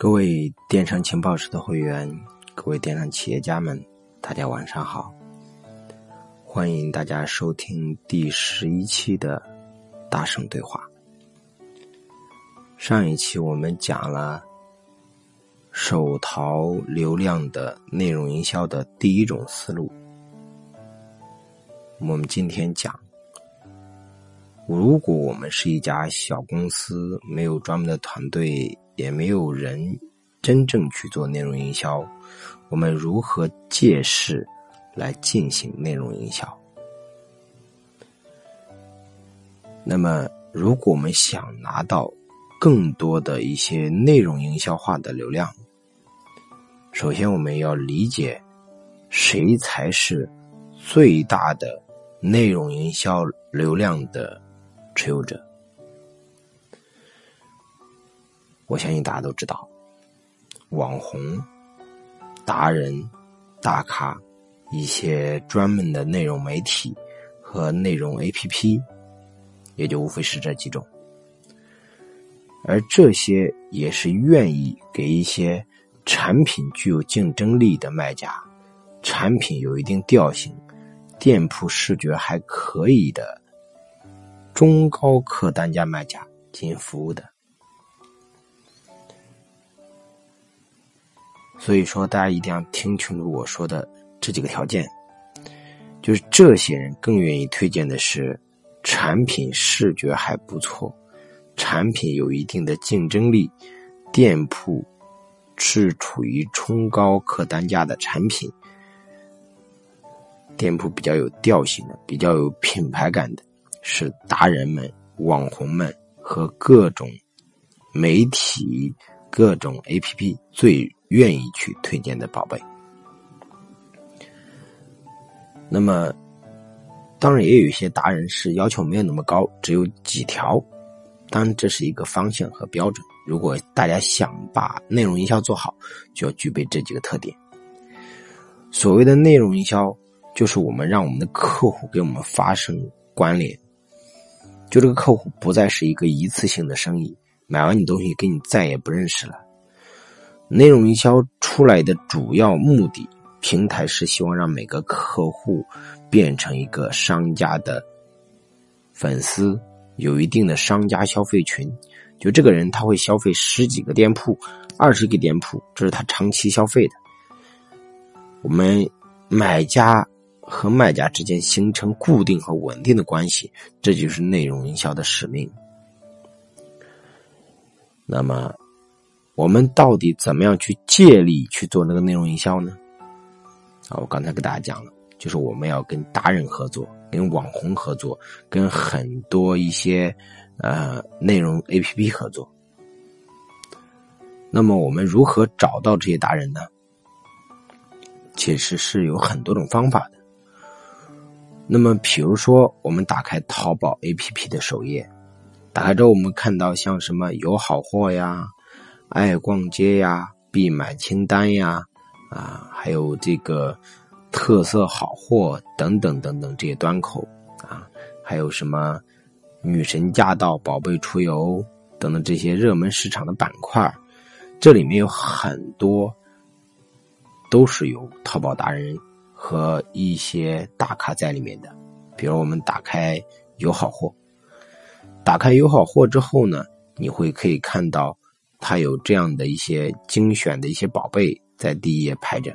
各位电商情报室的会员，各位电商企业家们，大家晚上好！欢迎大家收听第十一期的大圣对话。上一期我们讲了手淘流量的内容营销的第一种思路，我们今天讲。如果我们是一家小公司，没有专门的团队，也没有人真正去做内容营销，我们如何借势来进行内容营销？那么，如果我们想拿到更多的一些内容营销化的流量，首先我们要理解谁才是最大的内容营销流量的。持有者，我相信大家都知道，网红、达人、大咖，一些专门的内容媒体和内容 APP，也就无非是这几种。而这些也是愿意给一些产品具有竞争力的卖家，产品有一定调性，店铺视觉还可以的。中高客单价卖家进行服务的，所以说大家一定要听清楚我说的这几个条件，就是这些人更愿意推荐的是产品视觉还不错，产品有一定的竞争力，店铺是处于冲高客单价的产品，店铺比较有调性的，比较有品牌感的。是达人们、网红们和各种媒体、各种 APP 最愿意去推荐的宝贝。那么，当然也有一些达人是要求没有那么高，只有几条。当然，这是一个方向和标准。如果大家想把内容营销做好，就要具备这几个特点。所谓的内容营销，就是我们让我们的客户给我们发生关联。就这个客户不再是一个一次性的生意，买完你东西跟你再也不认识了。内容营销出来的主要目的，平台是希望让每个客户变成一个商家的粉丝，有一定的商家消费群。就这个人他会消费十几个店铺、二十个店铺，这是他长期消费的。我们买家。和卖家之间形成固定和稳定的关系，这就是内容营销的使命。那么，我们到底怎么样去借力去做那个内容营销呢？啊，我刚才给大家讲了，就是我们要跟达人合作，跟网红合作，跟很多一些呃内容 APP 合作。那么，我们如何找到这些达人呢？其实是有很多种方法的。那么，比如说，我们打开淘宝 APP 的首页，打开之后，我们看到像什么有好货呀、爱逛街呀、必买清单呀，啊，还有这个特色好货等等等等这些端口啊，还有什么女神驾到、宝贝出游等等这些热门市场的板块，这里面有很多都是由淘宝达人。和一些大咖在里面的，比如我们打开有好货，打开有好货之后呢，你会可以看到它有这样的一些精选的一些宝贝在第一页排着。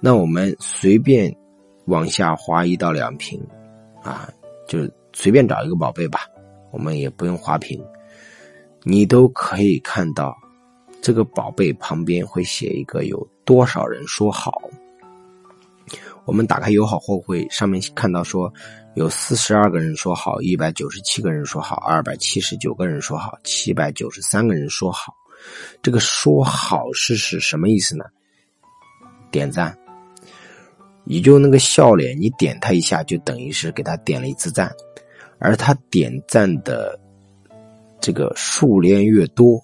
那我们随便往下滑一到两屏，啊，就随便找一个宝贝吧，我们也不用滑屏，你都可以看到这个宝贝旁边会写一个有多少人说好。我们打开友好货会，上面看到说有四十二个人说好，一百九十七个人说好，二百七十九个人说好，七百九十三个人说好。这个说好是是什么意思呢？点赞，也就那个笑脸，你点他一下，就等于是给他点了一次赞，而他点赞的这个数量越多，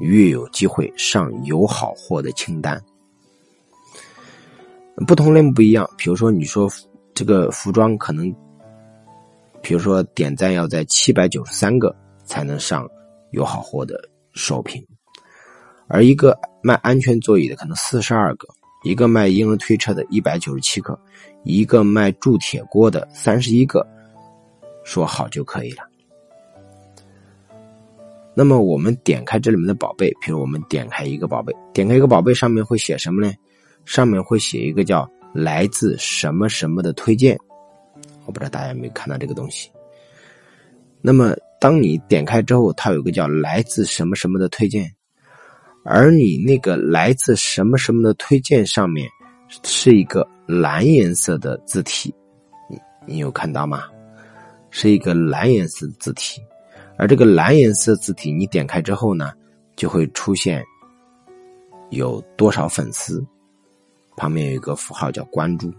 越有机会上友好货的清单。不同类目不一样，比如说你说这个服装可能，比如说点赞要在七百九十三个才能上有好货的首屏，而一个卖安全座椅的可能四十二个，一个卖婴儿推车的一百九十七个，一个卖铸铁锅的三十一个，说好就可以了。那么我们点开这里面的宝贝，比如我们点开一个宝贝，点开一个宝贝上面会写什么呢？上面会写一个叫“来自什么什么的推荐”，我不知道大家有没有看到这个东西。那么当你点开之后，它有个叫“来自什么什么的推荐”，而你那个“来自什么什么的推荐”上面是一个蓝颜色的字体，你你有看到吗？是一个蓝颜色字体。而这个蓝颜色字体，你点开之后呢，就会出现有多少粉丝，旁边有一个符号叫关注，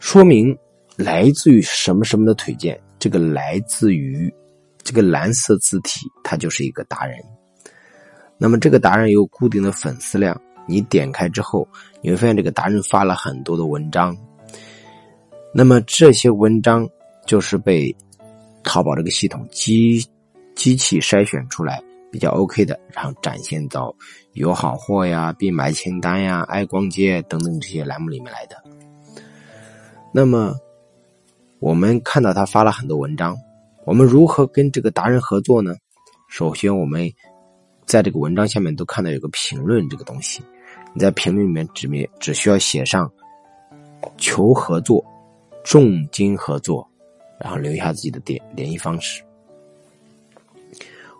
说明来自于什么什么的推荐。这个来自于这个蓝色字体，它就是一个达人。那么这个达人有固定的粉丝量，你点开之后，你会发现这个达人发了很多的文章。那么这些文章。就是被淘宝这个系统机机器筛选出来比较 OK 的，然后展现到有好货呀、必买清单呀、爱逛街等等这些栏目里面来的。那么我们看到他发了很多文章，我们如何跟这个达人合作呢？首先，我们在这个文章下面都看到有个评论这个东西，你在评论里面只面只需要写上求合作、重金合作。然后留下自己的联联系方式，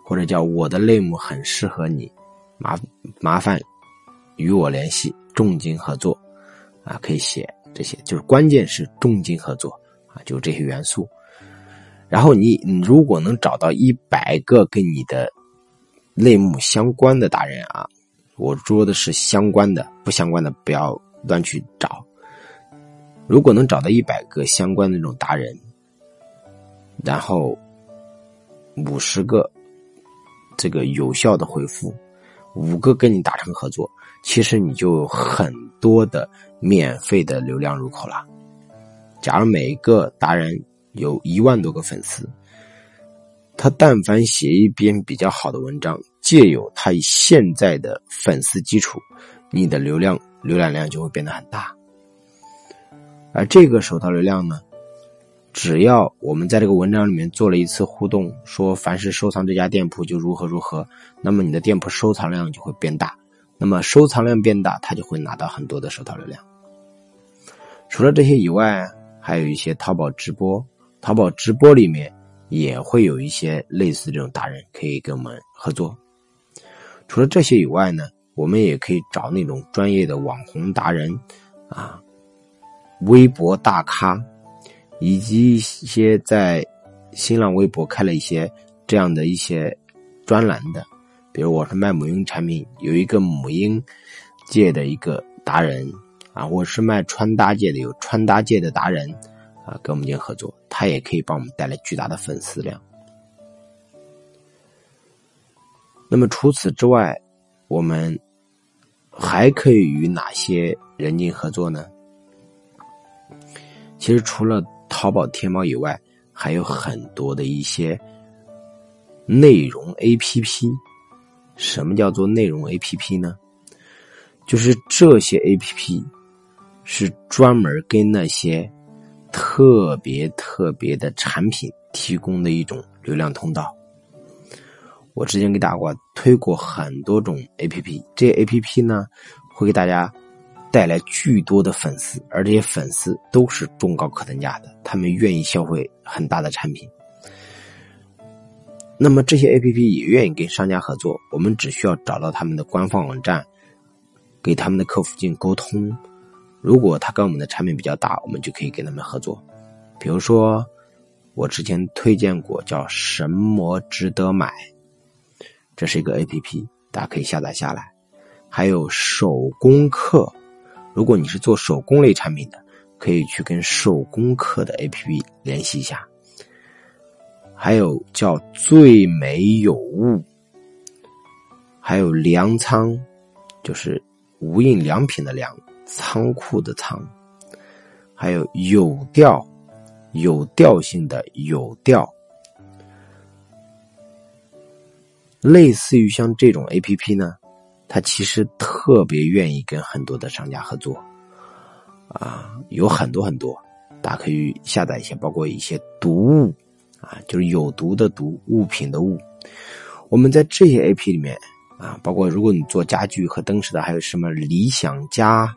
或者叫我的类目很适合你，麻麻烦与我联系，重金合作啊，可以写这些，就是关键是重金合作啊，就这些元素。然后你你如果能找到一百个跟你的类目相关的达人啊，我说的是相关的，不相关的不要乱去找。如果能找到一百个相关的那种达人。然后五十个这个有效的回复，五个跟你达成合作，其实你就有很多的免费的流量入口了。假如每一个达人有一万多个粉丝，他但凡写一篇比较好的文章，借有他现在的粉丝基础，你的流量浏览量就会变得很大。而这个手套流量呢？只要我们在这个文章里面做了一次互动，说凡是收藏这家店铺就如何如何，那么你的店铺收藏量就会变大。那么收藏量变大，他就会拿到很多的手淘流量。除了这些以外，还有一些淘宝直播，淘宝直播里面也会有一些类似这种达人可以跟我们合作。除了这些以外呢，我们也可以找那种专业的网红达人啊，微博大咖。以及一些在新浪微博开了一些这样的一些专栏的，比如我是卖母婴产品，有一个母婴界的一个达人啊，我是卖穿搭界的，有穿搭界的达人啊，跟我们进行合作，他也可以帮我们带来巨大的粉丝量。那么除此之外，我们还可以与哪些人进行合作呢？其实除了淘宝、天猫以外，还有很多的一些内容 APP。什么叫做内容 APP 呢？就是这些 APP 是专门跟那些特别特别的产品提供的一种流量通道。我之前给大家推过很多种 APP，这 APP 呢会给大家。带来巨多的粉丝，而这些粉丝都是中高客单价的，他们愿意消费很大的产品。那么这些 A P P 也愿意跟商家合作，我们只需要找到他们的官方网站，给他们的客服进行沟通。如果他跟我们的产品比较大，我们就可以跟他们合作。比如说，我之前推荐过叫“神魔值得买”，这是一个 A P P，大家可以下载下来。还有手工课。如果你是做手工类产品的，可以去跟手工课的 APP 联系一下。还有叫最美有物，还有粮仓，就是无印良品的粮，仓库的仓。还有有调，有调性的有调。类似于像这种 A P P 呢，他其实特别愿意跟很多的商家合作，啊，有很多很多，大家可以下载一些，包括一些毒物，啊，就是有毒的毒物品的物。我们在这些 A P 里面，啊，包括如果你做家具和灯饰的，还有什么理想家，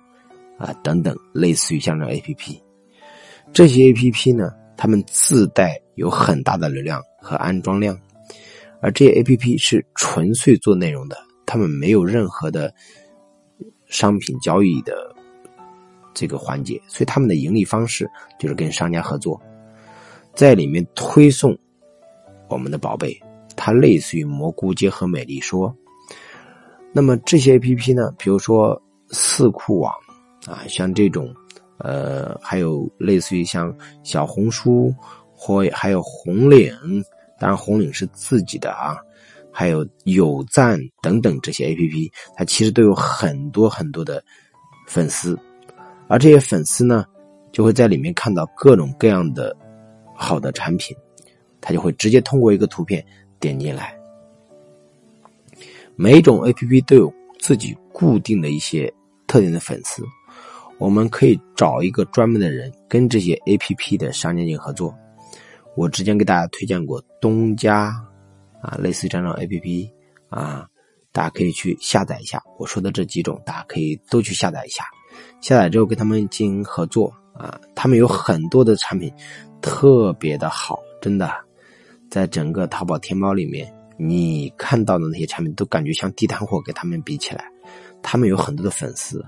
啊等等，类似于像这种 A P P，这些 A P P 呢，它们自带有很大的流量和安装量。而这些 A P P 是纯粹做内容的，他们没有任何的商品交易的这个环节，所以他们的盈利方式就是跟商家合作，在里面推送我们的宝贝，它类似于蘑菇街和美丽说。那么这些 A P P 呢，比如说四库网啊，像这种，呃，还有类似于像小红书或还有红领。当然，红领是自己的啊，还有有赞等等这些 A P P，它其实都有很多很多的粉丝，而这些粉丝呢，就会在里面看到各种各样的好的产品，他就会直接通过一个图片点进来。每一种 A P P 都有自己固定的一些特定的粉丝，我们可以找一个专门的人跟这些 A P P 的商家进行合作。我之前给大家推荐过东家，啊，类似于这样 A P P，啊，大家可以去下载一下。我说的这几种，大家可以都去下载一下。下载之后跟他们进行合作，啊，他们有很多的产品特别的好，真的，在整个淘宝天猫里面，你看到的那些产品都感觉像地摊货，跟他们比起来，他们有很多的粉丝，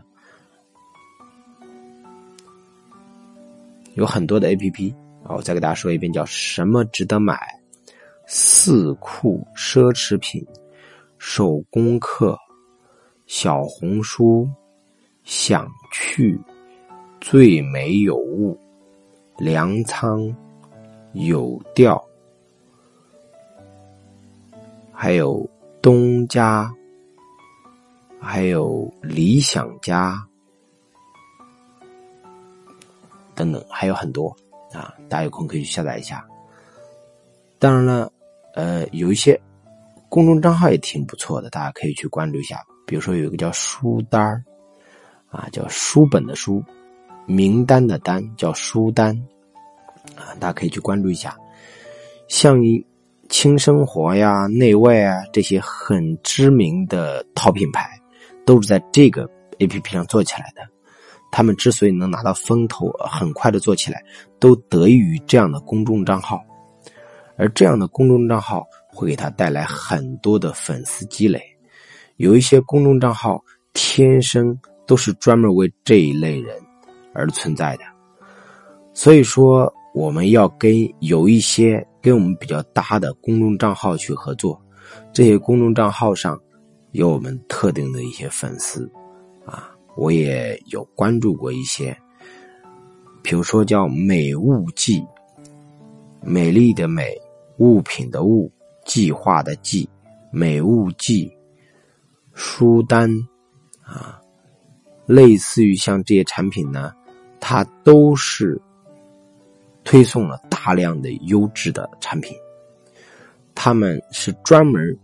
有很多的 A P P 啊。我再给大家说一遍，叫什么值得买？四库奢侈品、手工课、小红书、想去、最美有物、粮仓、有调，还有东家，还有理想家，等等，还有很多。啊，大家有空可以去下载一下。当然了，呃，有一些公众账号也挺不错的，大家可以去关注一下。比如说有一个叫书单儿，啊，叫书本的书，名单的单，叫书单，啊，大家可以去关注一下。像轻生活呀、内外啊这些很知名的淘品牌，都是在这个 A P P 上做起来的。他们之所以能拿到风投，很快的做起来，都得益于这样的公众账号，而这样的公众账号会给他带来很多的粉丝积累。有一些公众账号天生都是专门为这一类人而存在的，所以说我们要跟有一些跟我们比较搭的公众账号去合作，这些公众账号上有我们特定的一些粉丝。啊我也有关注过一些，比如说叫“美物记”，美丽的美，物品的物，计划的计，美物计，书单啊，类似于像这些产品呢，它都是推送了大量的优质的产品，他们是专门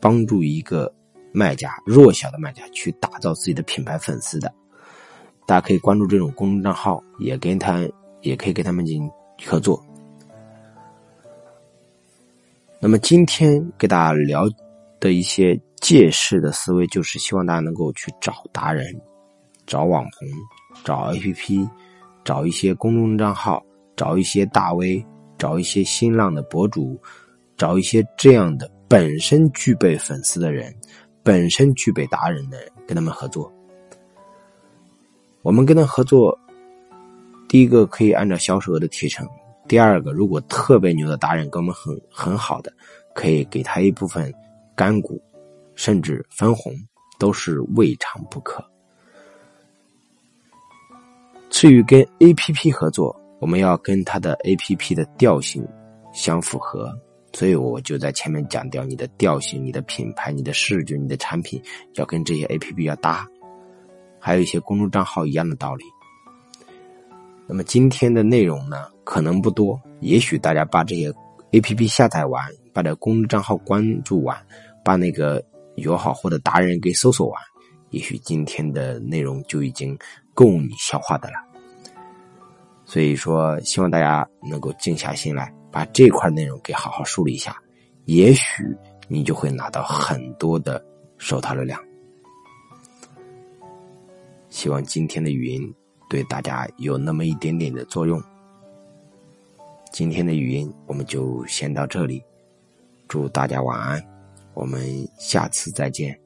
帮助一个。卖家弱小的卖家去打造自己的品牌粉丝的，大家可以关注这种公众账号，也跟他也可以跟他们进行合作。那么今天给大家聊的一些借势的思维，就是希望大家能够去找达人、找网红、找 APP、找一些公众账号、找一些大 V、找一些新浪的博主、找一些这样的本身具备粉丝的人。本身具备达人的人跟他们合作，我们跟他合作，第一个可以按照销售额的提成；第二个，如果特别牛的达人跟我们很很好的，可以给他一部分干股，甚至分红，都是未尝不可。至于跟 A P P 合作，我们要跟他的 A P P 的调性相符合。所以我就在前面讲掉你的调性、你的品牌、你的视觉、你的产品要跟这些 A P P 要搭，还有一些公众账号一样的道理。那么今天的内容呢，可能不多，也许大家把这些 A P P 下载完，把这公众账号关注完，把那个友好或者达人给搜索完，也许今天的内容就已经够你消化的了。所以说，希望大家能够静下心来，把这块内容给好好梳理一下，也许你就会拿到很多的手套流量。希望今天的语音对大家有那么一点点的作用。今天的语音我们就先到这里，祝大家晚安，我们下次再见。